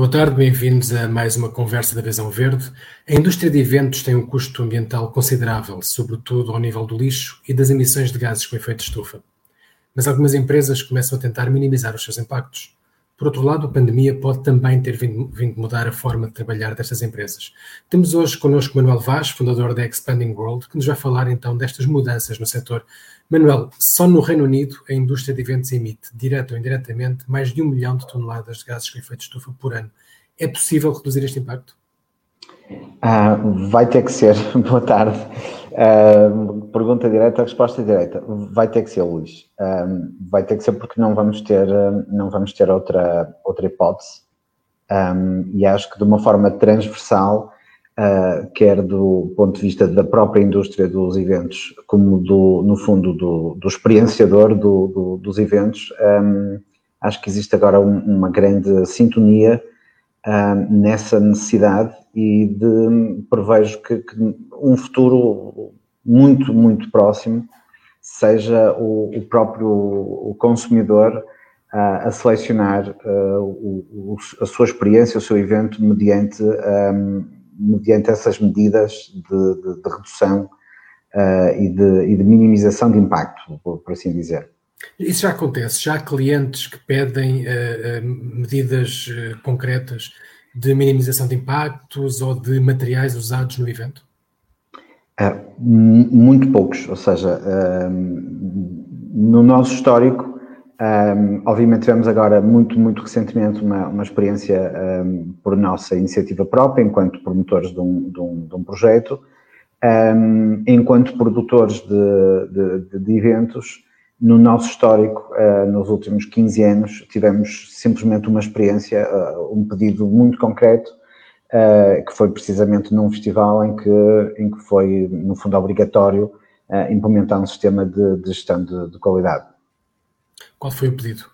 Boa tarde, bem-vindos a mais uma conversa da Visão Verde. A indústria de eventos tem um custo ambiental considerável, sobretudo ao nível do lixo e das emissões de gases com efeito de estufa. Mas algumas empresas começam a tentar minimizar os seus impactos. Por outro lado, a pandemia pode também ter vindo, vindo mudar a forma de trabalhar destas empresas. Temos hoje connosco Manuel Vaz, fundador da Expanding World, que nos vai falar então destas mudanças no setor. Manuel, só no Reino Unido a indústria de eventos emite, direto ou indiretamente, mais de um milhão de toneladas de gases com efeito de estufa por ano. É possível reduzir este impacto? Ah, vai ter que ser. Boa tarde. Uh, pergunta direta, resposta direta. Vai ter que ser, Luís. Uh, vai ter que ser porque não vamos ter, uh, não vamos ter outra, outra hipótese. Um, e acho que de uma forma transversal, quer do ponto de vista da própria indústria dos eventos, como do, no fundo do, do experienciador do, do, dos eventos, um, acho que existe agora um, uma grande sintonia nessa necessidade e de, prevejo que, que, um futuro muito, muito próximo seja o, o próprio o consumidor uh, a selecionar uh, o, a sua experiência, o seu evento mediante, um, mediante essas medidas de, de, de redução uh, e, de, e de minimização de impacto, por, por assim dizer. Isso já acontece, já há clientes que pedem medidas concretas de minimização de impactos ou de materiais usados no evento? Uh, muito poucos, ou seja, uh, no nosso histórico, um, obviamente tivemos agora muito, muito recentemente uma, uma experiência um, por nossa iniciativa própria, enquanto promotores de um, de um, de um projeto, enquanto produtores de, de, de eventos, no nosso histórico, uh, nos últimos 15 anos, tivemos simplesmente uma experiência, uh, um pedido muito concreto, uh, que foi precisamente num festival em que, em que foi, no fundo, obrigatório implementar um sistema de, de gestão de, de, qualidade. Qual foi o pedido?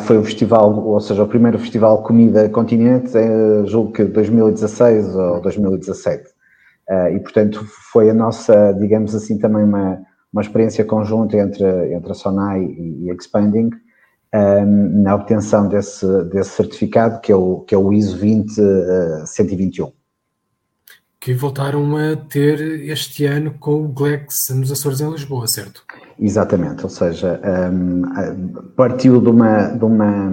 foi o festival, ou seja, o primeiro festival Comida Continente, julgo que 2016 ou 2017. e, portanto, foi a nossa, digamos assim, também uma uma experiência conjunta entre, entre a Sonai e, e Expanding um, na obtenção desse, desse certificado, que é o, que é o ISO 20121. Que voltaram a ter este ano com o Glex nos Açores em Lisboa, certo? Exatamente, ou seja, um, partiu de uma, de uma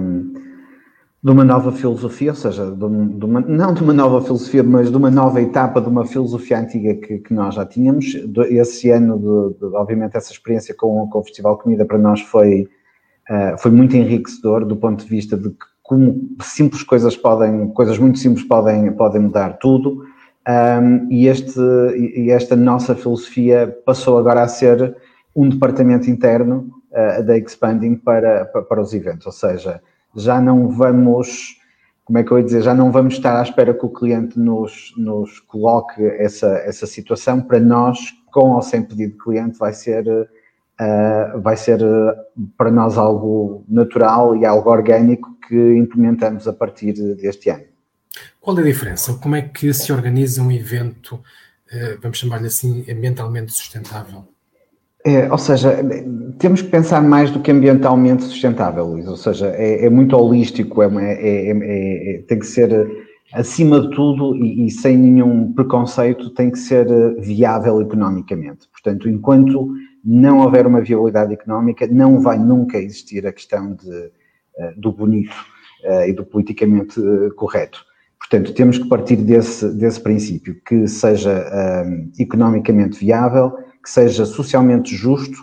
de uma nova filosofia, ou seja, de uma, não de uma nova filosofia, mas de uma nova etapa de uma filosofia antiga que, que nós já tínhamos. Esse ano, de, de, obviamente, essa experiência com, com, o Festival Comida para nós foi, uh, foi muito enriquecedor do ponto de vista de como simples coisas podem, coisas muito simples podem, podem mudar tudo. Um, e, este, e esta nossa filosofia passou agora a ser um departamento interno uh, da Expanding para, para, para os eventos, ou seja, já não vamos, como é que eu ia dizer, já não vamos estar à espera que o cliente nos, nos coloque essa, essa situação. Para nós, com ou sem pedido de cliente, vai ser, uh, vai ser uh, para nós algo natural e algo orgânico que implementamos a partir deste ano. Qual é a diferença? Como é que se organiza um evento, uh, vamos chamar-lhe assim, ambientalmente sustentável? É, ou seja, temos que pensar mais do que ambientalmente sustentável, Luís. Ou seja, é, é muito holístico, é, é, é, é tem que ser, acima de tudo, e, e, sem nenhum preconceito, tem que ser viável economicamente. Portanto, enquanto não houver uma viabilidade económica, não vai nunca existir a questão de, do bonito e do politicamente correto. Portanto, temos que partir desse, desse princípio, que seja um, economicamente viável que seja socialmente justo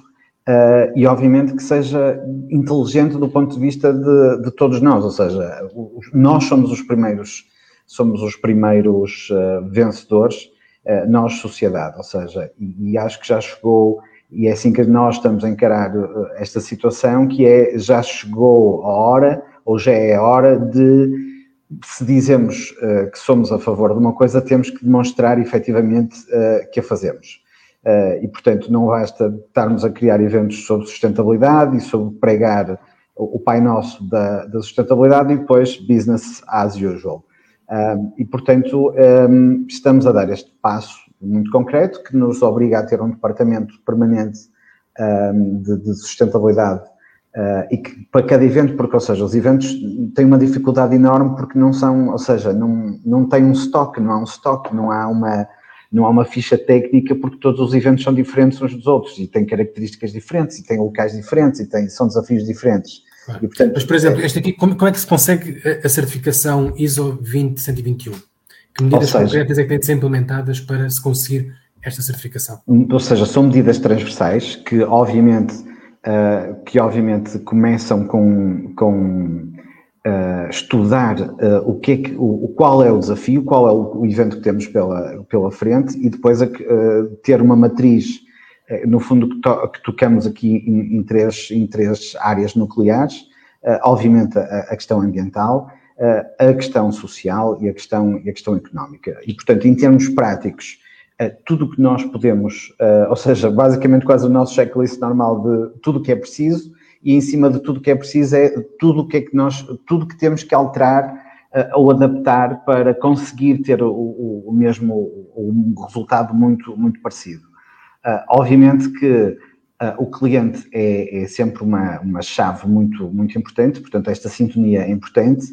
uh, e, obviamente, que seja inteligente do ponto de vista de, de todos nós. Ou seja, nós somos os primeiros, somos os primeiros uh, vencedores, uh, nós, sociedade. Ou seja, e, e, acho que já chegou, e é assim que nós estamos a encarar esta situação, que é já chegou a hora, ou já é a hora de se dizemos uh, que somos a favor de uma coisa, temos que demonstrar efetivamente uh, que a fazemos. Uh, e, portanto, não basta estarmos a criar eventos sobre sustentabilidade e sobre pregar o, Pai Nosso da, da, sustentabilidade e depois business as usual. Um, e, portanto, um, estamos a dar este passo muito concreto que nos obriga a ter um departamento permanente um, de, de, sustentabilidade Uh, e que para cada evento, porque, ou seja, os eventos têm uma dificuldade enorme porque não são, ou seja, não, não tem um estoque, não há um estoque, não há uma, não há uma ficha técnica porque todos os eventos são diferentes uns dos outros e têm características diferentes e têm locais diferentes e têm, são desafios diferentes. Claro. E, portanto, Mas, por exemplo, este aqui, como, como, é que se consegue a certificação ISO 20121? Que medidas seja, concretas é que têm de ser implementadas para se conseguir esta certificação? Ou seja, são medidas transversais que, obviamente, uh, que obviamente começam com, com uh, estudar uh, o que é que, o, qual é o desafio, qual é o, o evento que temos pela, pela frente e depois ter uma matriz, no fundo, que, to, que, tocamos aqui em, em, três, em três áreas nucleares, obviamente a, a, questão ambiental, a questão social e a questão, e a questão económica. E, portanto, em termos práticos, tudo o que nós podemos, uh, ou seja, basicamente quase o nosso checklist normal de tudo o que é preciso e em cima de tudo o que é preciso é tudo o que é que nós, tudo que temos que alterar uh, ou adaptar para conseguir ter o, o, o mesmo, um resultado muito, muito parecido. Uh, obviamente que o cliente é, é, sempre uma, uma chave muito, muito importante, portanto esta sintonia é importante,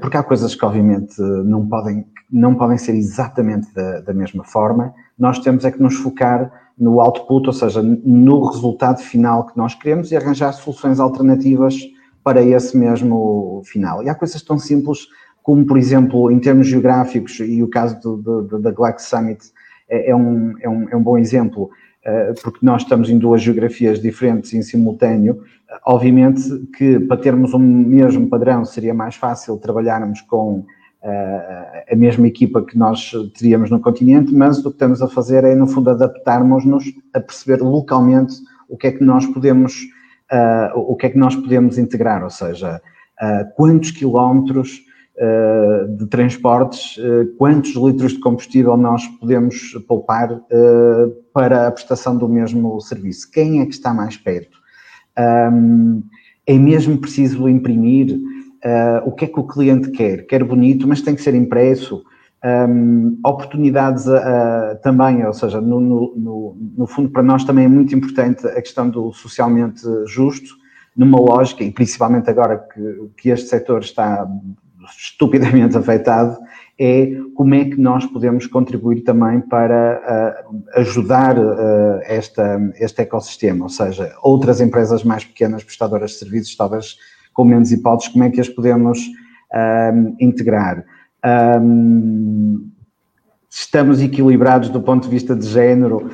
porque há coisas que obviamente não podem, não podem ser exatamente da, da, mesma forma, nós temos é que nos focar no output, ou seja, no resultado final que nós queremos e arranjar soluções alternativas para esse mesmo final. E há coisas tão simples como, por exemplo, em termos geográficos, e o caso da Glax Summit é, é, um, é, um, é um bom exemplo, eh, porque nós estamos em duas geografias diferentes em simultâneo. Obviamente que para termos um mesmo padrão seria mais fácil trabalharmos com a mesma equipa que nós teríamos no continente, mas o que estamos a fazer é, no fundo, adaptarmos-nos a perceber localmente o que é que nós podemos, uh, o que é que nós podemos integrar, ou seja, quantos quilómetros de transportes, quantos litros de combustível nós podemos poupar para a prestação do mesmo serviço, quem é que está mais perto. Um, é mesmo preciso imprimir Uh, o que é que o cliente quer? Quer bonito, mas tem que ser impresso. Um, oportunidades uh, também, ou seja, no, no, no, fundo, para nós também é muito importante a questão do socialmente justo, numa lógica, e principalmente agora que, que este setor está estupidamente afetado, é como é que nós podemos contribuir também para uh, ajudar uh, esta, este ecossistema, ou seja, outras empresas mais pequenas prestadoras de serviços talvez com menos hipóteses, como é que as podemos um, integrar. Um, estamos equilibrados do ponto de vista de género,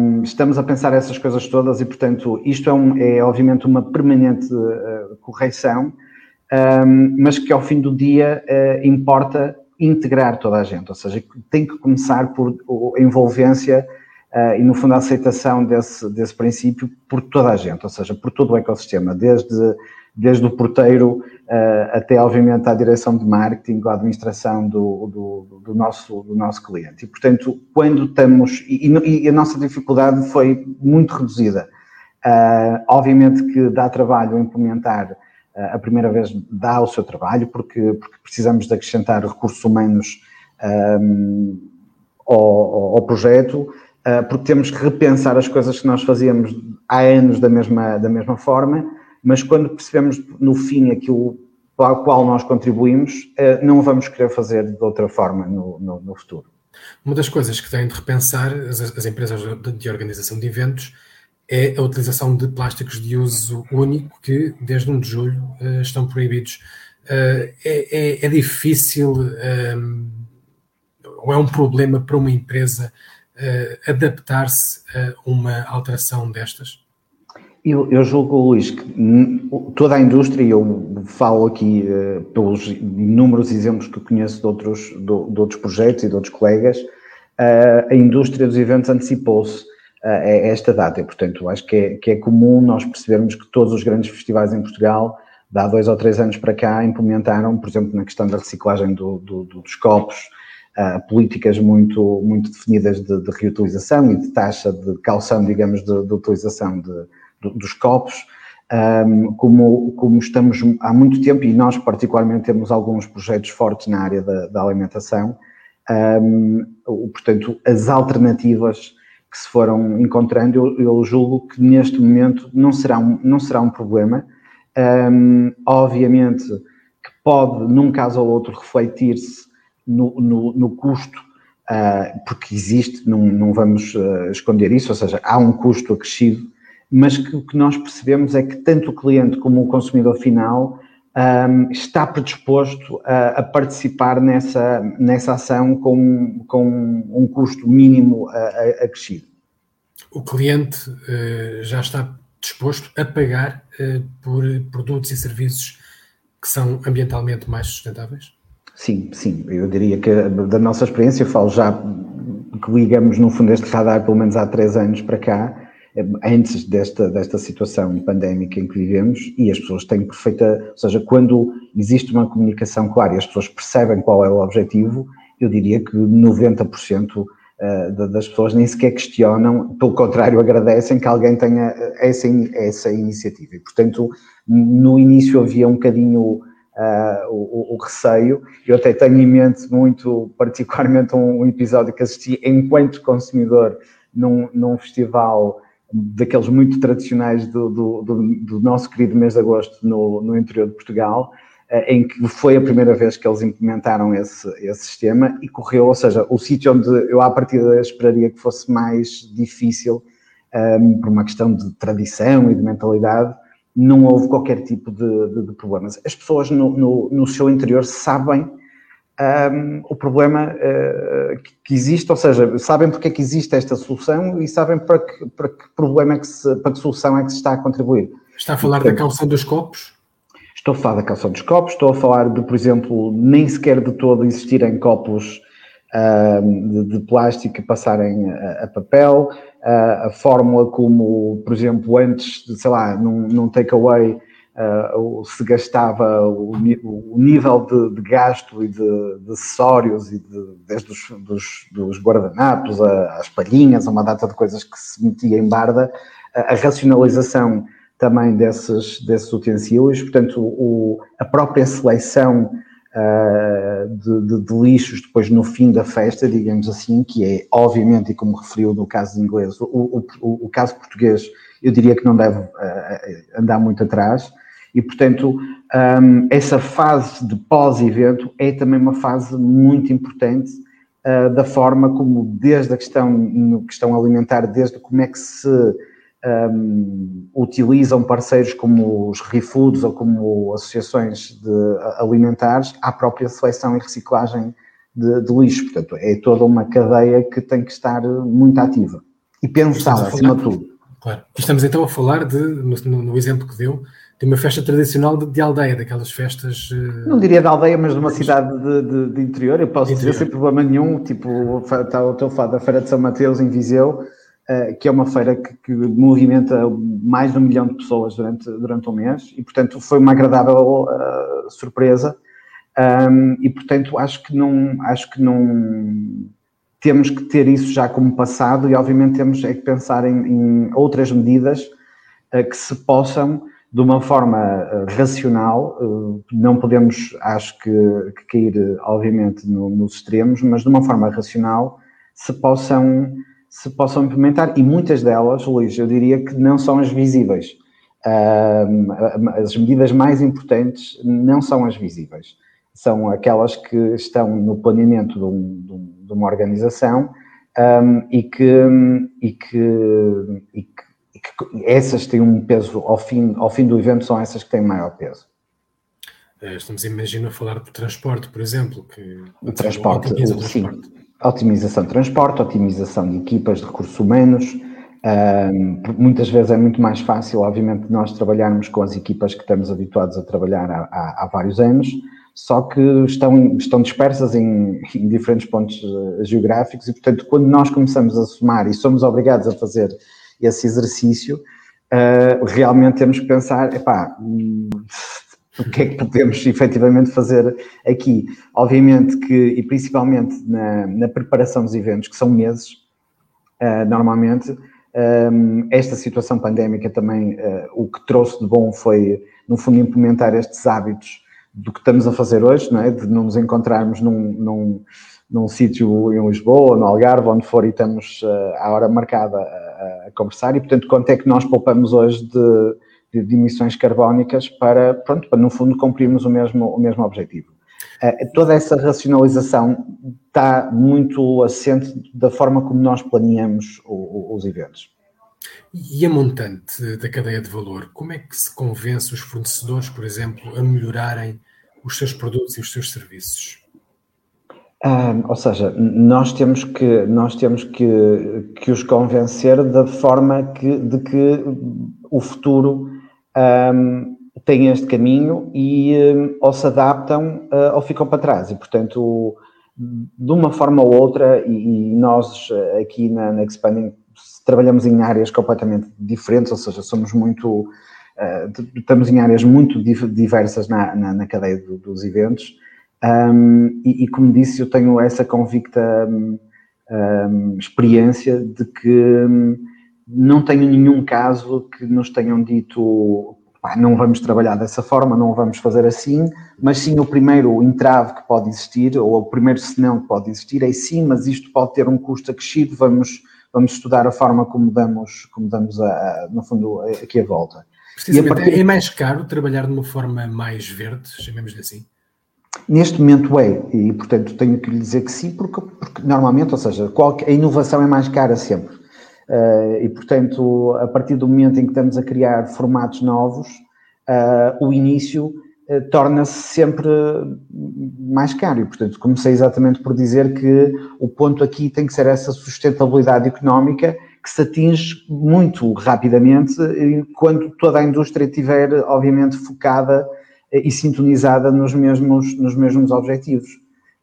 um, estamos a pensar essas coisas todas e, portanto, isto é, um, é obviamente uma permanente uh, correção, mas que ao fim do dia uh, importa integrar toda a gente, ou seja, tem que começar por a envolvência uh, e, no fundo, a aceitação desse, desse princípio por toda a gente, ou seja, por todo o ecossistema, desde desde o porteiro uh, até, obviamente, à direção de marketing, à administração do, do, do, nosso, do nosso cliente. E, portanto, quando estamos. E, e a nossa dificuldade foi muito reduzida. Uh, obviamente que dá trabalho implementar a primeira vez, dá o seu trabalho, porque, porque precisamos de acrescentar recursos humanos um, ao, ao, projeto, porque temos que repensar as coisas que nós fazíamos há anos da mesma, da mesma forma mas quando percebemos no fim aquilo para o qual nós contribuímos, eh, não vamos querer fazer de outra forma no, no, no futuro. Uma das coisas que têm de repensar as, as empresas de organização de eventos é a utilização de plásticos de uso único que, desde 1 de julho, eh, estão proibidos. Eh, é, é, é difícil ou é um problema para uma empresa adaptar-se a uma alteração destas? Eu, eu julgo, Luís, que toda a indústria, e eu falo aqui uh, pelos inúmeros exemplos que conheço de outros, de, de outros projetos e de outros colegas, uh, a indústria dos eventos antecipou-se esta data. E, portanto, acho que é, que é comum nós percebermos que todos os grandes festivais em Portugal, de há dois ou três anos para cá, implementaram, por exemplo, na questão da reciclagem do, do, dos copos, políticas muito, muito definidas de, de, reutilização e de taxa de calção, digamos, de, de utilização de dos copos, um, como, como estamos há muito tempo, e nós particularmente temos alguns projetos fortes na área da, da alimentação, um, portanto, as alternativas que se foram encontrando, eu, eu, julgo que neste momento não será um, não será um problema. Um, obviamente que pode, num caso ou outro, refletir-se no, no, no, custo, uh, porque existe, não, não vamos uh, esconder isso, ou seja, há um custo acrescido, mas que o que nós percebemos é que tanto o cliente como o consumidor final um, está predisposto a, a, participar nessa, nessa ação com, com um custo mínimo acrescido. O cliente uh, já está disposto a pagar uh, por produtos e serviços que são ambientalmente mais sustentáveis? Sim, sim. Eu diria que da nossa experiência, eu falo já que ligamos no fundo este radar pelo menos há três anos para cá, antes desta, desta situação pandémica em que vivemos e as pessoas têm perfeita, ou seja, quando existe uma comunicação clara e as pessoas percebem qual é o objetivo, eu diria que 90% eh, das pessoas nem sequer questionam, pelo contrário, agradecem que alguém tenha essa, essa iniciativa. E, portanto, no início havia um bocadinho uh, o, o, receio. Eu até tenho em mente muito, particularmente, um, episódio que assisti enquanto consumidor num, num festival daqueles muito tradicionais do, do, do, do, nosso querido mês de agosto no, no interior de Portugal, eh, em que foi a primeira vez que eles implementaram esse, esse sistema e correu, ou seja, o sítio onde eu à partida esperaria que fosse mais difícil, um, ehm, por uma questão de tradição e de mentalidade, não houve qualquer tipo de, de, de problemas. As pessoas no, no, no seu interior sabem um, o problema uh, que existe, ou seja, sabem porque é que existe esta solução e sabem para que, para que problema é que se, para que solução é que se está a contribuir. Está a falar Portanto, da calção dos copos? Estou a falar da calção dos copos, estou a falar de, por exemplo, nem sequer de todo existirem copos de, de, plástico passarem a, a papel, uh, a fórmula como, por exemplo, antes, de, sei lá, num, num takeaway uh, se gastava o, o nível de, de, gasto e de, de acessórios, e de, desde os dos, dos guardanapos às palhinhas, a uma data de coisas que se metia em barda, a, a racionalização também desses, desses utensílios, portanto, o, a própria seleção uh, de, de, de, lixos depois no fim da festa, digamos assim, que é obviamente, e como referiu no caso inglês, o, o, o caso português eu diria que não deve uh, andar muito atrás, e, portanto, um, essa fase de pós-evento é também uma fase muito importante uh, da forma como, desde a questão, questão alimentar, desde como é que se um, utilizam parceiros como os ReFoods ou como associações alimentares, à própria seleção e reciclagem de, de, lixo. Portanto, é toda uma cadeia que tem que estar muito ativa e pensada, acima de tudo. Claro. Estamos então a falar de, no, no exemplo que deu, de uma festa tradicional de, de, aldeia, daquelas festas. Uh... Não diria de aldeia, mas de uma cidade de, de, de interior. Eu posso dizer sem problema nenhum. Tipo, está o teu fado da Feira de São Mateus em Viseu, uh, que é uma feira que, que, movimenta mais de um milhão de pessoas durante, durante um mês e, portanto, foi uma agradável uh, surpresa. Um, e, portanto, acho que não. Acho que não temos que ter isso já como passado e, obviamente, temos é que pensar em, em outras medidas que se possam de uma forma eh, racional, eh, não podemos, acho que, que cair, obviamente, no, nos extremos, mas de uma forma racional se possam, se possam implementar, e muitas delas, Luís, eu diria que não são as visíveis. As medidas mais importantes não são as visíveis, são aquelas que estão no planeamento de, um, de uma organização um, e, que, e, que, e que essas têm um peso, ao fim, ao fim do evento, são essas que têm maior peso. Eh, estamos, imagina, a falar de transporte, por exemplo. Que o transporte, o, sim. Transporte. Otimização de transporte, otimização de equipas de recursos humanos. Um, muitas vezes é muito mais fácil, obviamente, nós trabalharmos com as equipas que estamos habituados a trabalhar há, há, há vários anos, só que estão, estão dispersas em, em diferentes pontos uh, geográficos e, portanto, quando nós começamos a somar e somos obrigados a fazer esse exercício, uh, realmente temos que pensar, epá, o que é que podemos efetivamente fazer aqui? Obviamente que, e principalmente na, na preparação dos eventos, que são meses, uh, normalmente, um, eh, esta situação pandémica também, uh, o que trouxe de bom foi, no fundo, implementar estes hábitos do que estamos a fazer hoje, não é? De não nos encontrarmos num, num num sítio em Lisboa, no Algarve, onde for e estamos uh, à hora marcada a, a, conversar e, portanto, quanto é que nós poupamos hoje de, de, de, emissões carbónicas para, pronto, para no fundo cumprirmos o mesmo, o mesmo objetivo. Uh, toda essa racionalização está muito assente da forma como nós planeamos o, o, os eventos. E a montante da cadeia de valor, como é que se convence os fornecedores, por exemplo, a melhorarem os seus produtos e os seus serviços? Ou seja, nós temos que nós temos que, que os convencer da forma que, de que o futuro um, tem este caminho e um, ou se adaptam uh, ou ficam para trás. E, portanto, de uma forma ou outra, e, e nós aqui na, na Expanding trabalhamos em áreas completamente diferentes, ou seja, somos muito. Uh, estamos em áreas muito diversas na, na, na cadeia do, dos eventos. Um, e, e, como disse, eu tenho essa convicta um, experiência de que não tenho nenhum caso que nos tenham dito não vamos trabalhar dessa forma, não vamos fazer assim, mas sim o primeiro entrave que pode existir, ou o primeiro senão que pode existir, é sim, mas isto pode ter um custo acrescido, vamos, vamos estudar a forma como damos, como damos a, a, no fundo, aqui a volta. Precisamente, partir... é mais caro trabalhar de uma forma mais verde, chamemos-lhe assim? Neste momento é, e portanto tenho que lhe dizer que sim, porque, porque normalmente, ou seja, a inovação é mais cara sempre. Uh, e portanto, a partir do momento em que estamos a criar formatos novos, uh, o início uh, torna-se sempre mais caro. E portanto, comecei exatamente por dizer que o ponto aqui tem que ser essa sustentabilidade económica que se atinge muito rapidamente quando toda a indústria estiver, obviamente, focada e sintonizada nos mesmos, nos mesmos objetivos.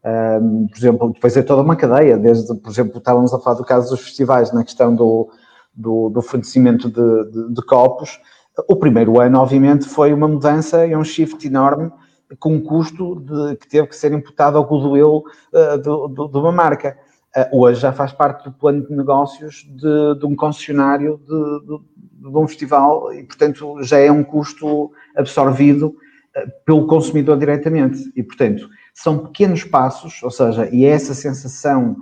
Um, por exemplo, depois é toda uma cadeia, desde, por exemplo, estávamos a falar do caso dos festivais, na questão do, do, do fornecimento de, de, de, copos. O primeiro ano, obviamente, foi uma mudança e um shift enorme, com um custo de, que teve que ser imputado ao goodwill uh, de, de, uma marca. Uh, hoje já faz parte do plano de negócios de, de um concessionário de, de, um festival e, portanto, já é um custo absorvido pelo consumidor diretamente. E, portanto, são pequenos passos, ou seja, e é essa sensação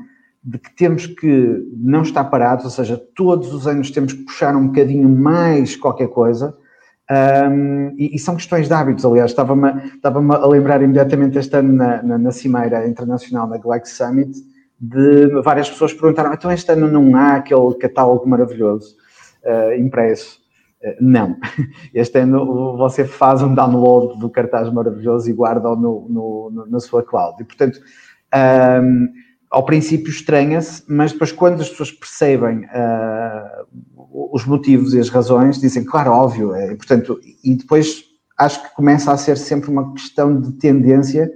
de que temos que não estar parados, ou seja, todos os anos temos que puxar um bocadinho mais qualquer coisa. Um, e, e, são questões de hábitos, aliás, estava-me estava a lembrar imediatamente este ano na, na, na Cimeira Internacional da Galaxy Summit, de várias pessoas perguntaram, então este ano não há aquele catálogo maravilhoso uh, impresso? Não. Este ano você faz um download do cartaz maravilhoso e guarda-o no, no, na sua cloud. E, portanto, um, ao princípio estranha-se, mas depois, quando as pessoas percebem uh, os motivos e as razões, dizem, claro, óbvio. É, e, portanto, e depois acho que começa a ser sempre uma questão de tendência,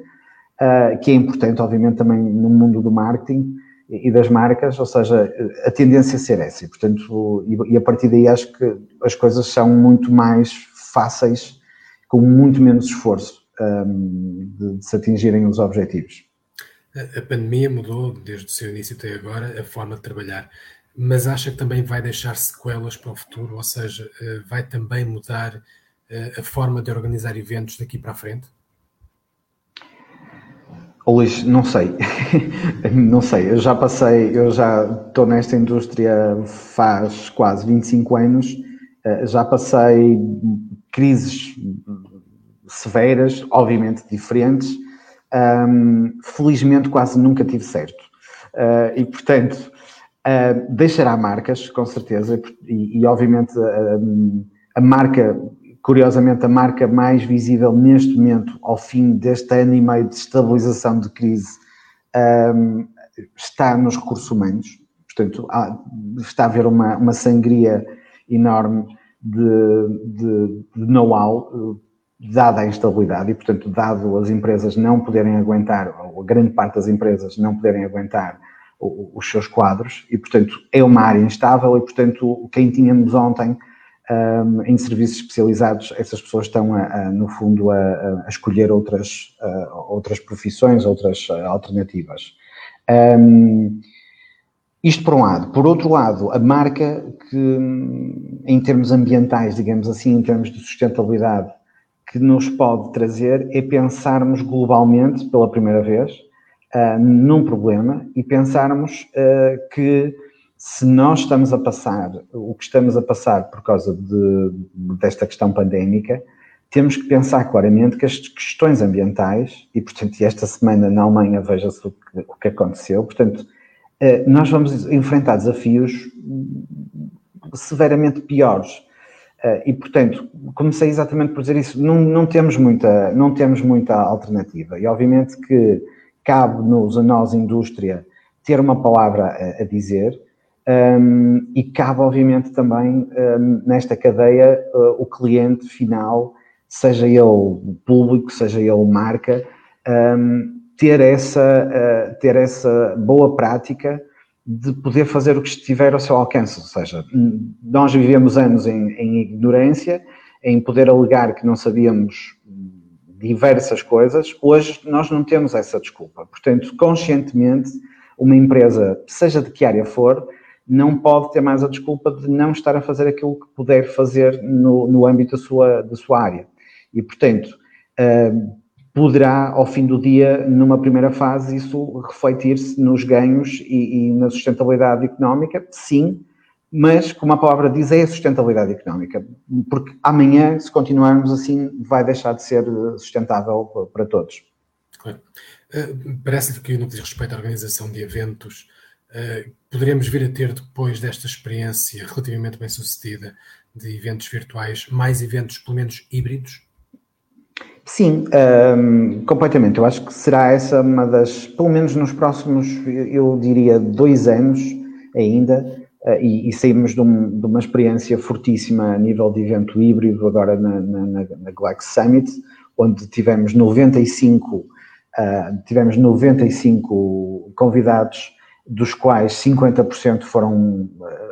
uh, que é importante, obviamente, também no mundo do marketing e das marcas, ou seja, a tendência a ser essa. E, portanto, e a partir daí acho que as coisas são muito mais fáceis, com muito menos esforço um, de, de, se atingirem os objetivos. A, a pandemia mudou, desde o seu início até agora, a forma de trabalhar, mas acha que também vai deixar sequelas para o futuro, ou seja, eh, vai também mudar eh, a forma de organizar eventos daqui para a frente? Luís, não sei, não sei, eu já passei, eu já estou nesta indústria faz quase 25 anos, eh, já passei crises severas, obviamente diferentes, um, felizmente quase nunca tive certo. Uh, e portanto, uh, deixará marcas, com certeza, e, e obviamente a marca curiosamente, a marca mais visível neste momento, ao fim deste ano e meio de estabilização de crise, um, está nos recursos humanos. Portanto, há, está a haver uma, uma sangria enorme de, de, de know-how, dada a instabilidade, e, portanto, dado as empresas não poderem aguentar, ou a grande parte das empresas não poderem aguentar os seus quadros, e, portanto, é uma área instável, e, portanto, quem tínhamos ontem um, em serviços especializados, essas pessoas estão, a, a, no fundo, a, a escolher outras, outras profissões, outras alternativas. Um, isto por um lado. Por outro lado, a marca que, em termos ambientais, digamos assim, em termos de sustentabilidade, que nos pode trazer é pensarmos globalmente, pela primeira vez, uh, num problema e pensarmos uh, que se nós estamos a passar o que estamos a passar por causa de, desta questão pandémica, temos que pensar claramente que as questões ambientais, e portanto, esta semana na Alemanha veja-se o o que aconteceu, portanto, nós vamos enfrentar desafios severamente piores. E, portanto, comecei exatamente por dizer isso, não, não, temos muita, não temos muita alternativa. E, obviamente, que cabe-nos a nós, indústria, ter uma palavra a, a dizer um, e cabe, obviamente, também um, nesta cadeia uh, o cliente final, seja ele público, seja ele marca, um, ter, essa, uh, ter essa boa prática de poder fazer o que estiver ao seu alcance. Ou seja, nós vivemos anos em, em ignorância, em poder alegar que não sabíamos diversas coisas. Hoje nós não temos essa desculpa. Portanto, conscientemente, uma empresa, seja de que área for, não pode ter mais a desculpa de não estar a fazer aquilo que puder fazer no, no âmbito da sua, da sua área. E, portanto, uh, poderá, ao fim do dia, numa primeira fase, isso refletir-se nos ganhos e, e, na sustentabilidade económica, sim, mas, como a palavra diz, é a sustentabilidade económica, porque amanhã, se continuarmos assim, vai deixar de ser sustentável para todos. Claro. Uh, Parece-lhe que, no que diz respeito à organização de eventos, uh, poderemos vir a ter, depois desta experiência relativamente bem sucedida de eventos virtuais, mais eventos, pelo menos híbridos? Sim, um, completamente. Eu acho que será essa uma das, pelo menos nos próximos, eu diria, dois anos ainda, uh, e, e, saímos de, um, de, uma experiência fortíssima a nível de evento híbrido agora na, na, na Glax Summit, onde tivemos 95, uh, tivemos 95 convidados, dos quais 50% foram,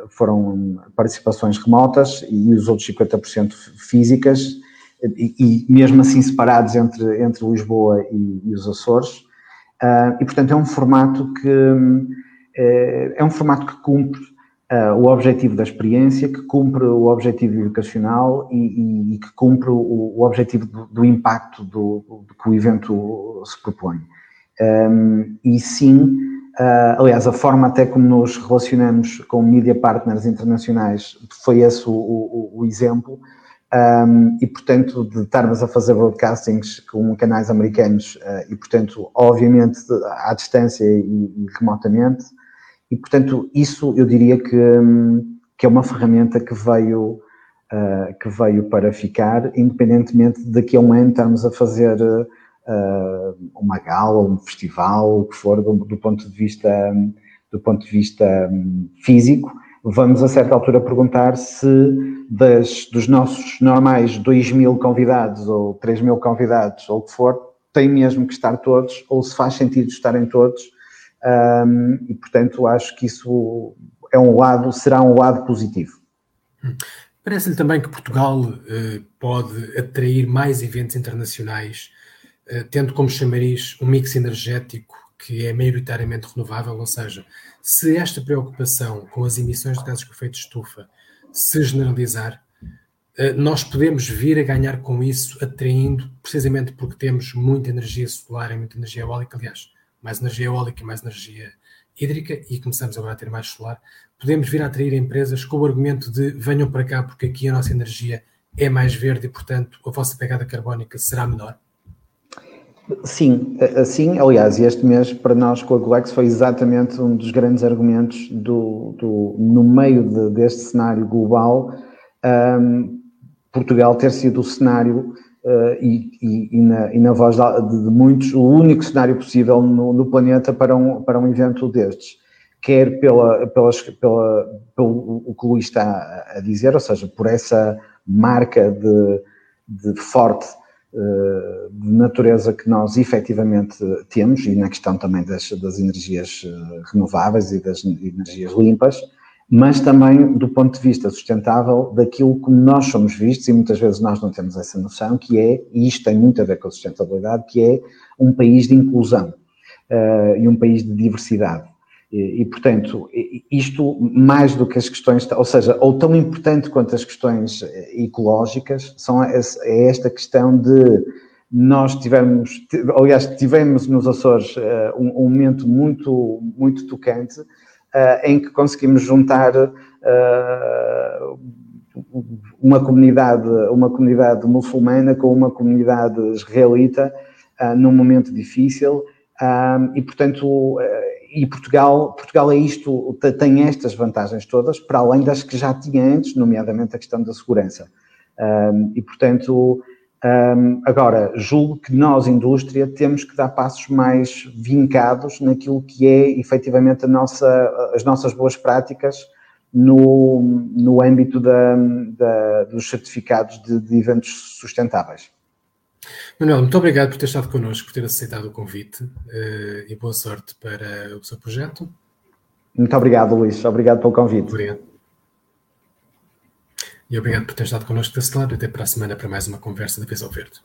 foram participações remotas e os outros 50% físicas e, e, mesmo assim separados entre, entre Lisboa e, e os Açores. Uh, e, portanto, é um formato que é, é um formato que cumpre uh, o objetivo da experiência, que cumpre o objetivo educacional e, e que cumpre o, o objetivo do, do impacto do, do, que o evento se propõe. Um, e sim, uh, aliás, a forma até como nos relacionamos com media partners internacionais foi esse o, o, o exemplo um, e, portanto, de estarmos a fazer broadcastings com canais americanos uh, e, portanto, obviamente à distância e, e, remotamente. E, portanto, isso eu diria que, um, que é uma ferramenta que veio, uh, que veio para ficar, independentemente de daqui a um ano estarmos a fazer uma gala, um festival, o que for, do, do ponto de vista, do ponto de vista um, físico vamos a certa altura perguntar se das, dos nossos normais 2 mil convidados ou 3 mil convidados ou o que for, tem mesmo que estar todos ou se faz sentido estarem todos um, e portanto acho que isso é um lado, será um lado positivo. Parece-lhe também que Portugal eh, pode atrair mais eventos internacionais, tendo como chamariz um mix energético que é maioritariamente renovável, ou seja, se esta preocupação com as emissões de gases com efeito de estufa se generalizar, eh, nós podemos vir a ganhar com isso, atraindo, precisamente porque temos muita energia solar e muita energia eólica, aliás, mais energia eólica e mais energia hídrica, e começamos agora a ter mais solar, podemos vir a atrair empresas com o argumento de venham para cá porque aqui a nossa energia é mais verde e, portanto, a vossa pegada carbónica será menor? Sim, assim, aliás, este mês para nós com a Golex foi exatamente um dos grandes argumentos do, do no meio de, deste cenário global, um, Portugal ter sido o cenário uh, e, e, e, na, e, na, voz de, muitos, o único cenário possível no, no, planeta para um, para um evento destes. Quer pela, pelas, pela, pelo o que o Luís está a dizer, ou seja, por essa marca de, de forte de natureza que nós efetivamente temos, e na questão também das, das energias eh, renováveis e das energias limpas, mas também do ponto de vista sustentável daquilo como nós somos vistos, e muitas vezes nós não temos essa noção, que é, e isto tem muito a ver com a sustentabilidade, que é um país de inclusão uh, e um país de diversidade. E, portanto, isto mais do que as questões, ou seja, ou tão importante quanto as questões eh, ecológicas, são, é esta questão de nós tivemos, aliás, tivemos nos Açores um, um momento muito, muito tocante em que conseguimos juntar uma comunidade, uma comunidade muçulmana com uma comunidade israelita num momento difícil e, portanto, e Portugal, Portugal é isto, tem estas vantagens todas, para além das que já tinha antes, nomeadamente a questão da segurança. Um, e, portanto, um, agora, julgo que nós, indústria, temos que dar passos mais vincados naquilo que é, efetivamente, nossa, as nossas boas práticas no, no âmbito da, da, dos certificados de, de eventos sustentáveis. Manuel, muito obrigado por ter estado connosco, por ter aceitado o convite uh, e boa sorte para o seu projeto. Muito obrigado, Luís. Obrigado pelo convite. Obrigado. E obrigado por ter estado connosco desse lado. Até para a semana para mais uma conversa da Visão Verde.